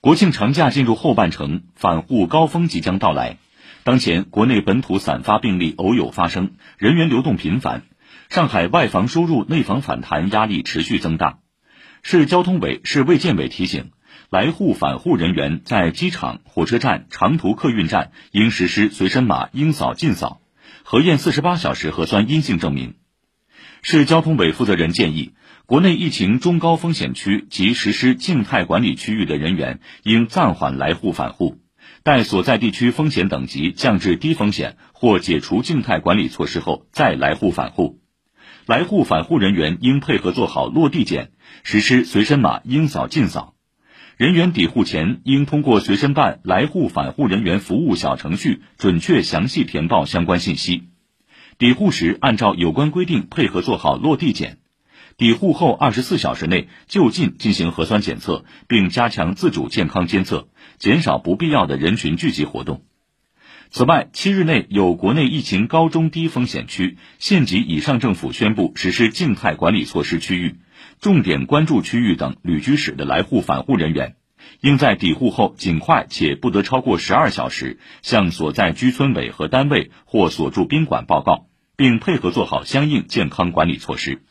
国庆长假进入后半程，返沪高峰即将到来。当前，国内本土散发病例偶有发生，人员流动频繁。上海外防输入、内防反弹压力持续增大。市交通委、市卫健委提醒，来沪返沪人员在机场、火车站、长途客运站应实施随身码应扫尽扫，核验四十八小时核酸阴性证明。市交通委负责人建议，国内疫情中高风险区及实施静态管理区域的人员应暂缓来沪返沪，待所在地区风险等级降至低风险或解除静态管理措施后再来沪返沪。来沪返沪人员应配合做好落地检，实施随身码应扫尽扫。人员抵沪前应通过随身办来沪返沪人员服务小程序准确详细填报相关信息。抵沪时按照有关规定配合做好落地检，抵沪后二十四小时内就近进行核酸检测，并加强自主健康监测，减少不必要的人群聚集活动。此外，七日内有国内疫情高中低风险区、县级以上政府宣布实施静态管理措施区域、重点关注区域等旅居史的来沪返沪人员。应在抵沪后尽快且不得超过十二小时向所在居村委和单位或所住宾馆报告，并配合做好相应健康管理措施。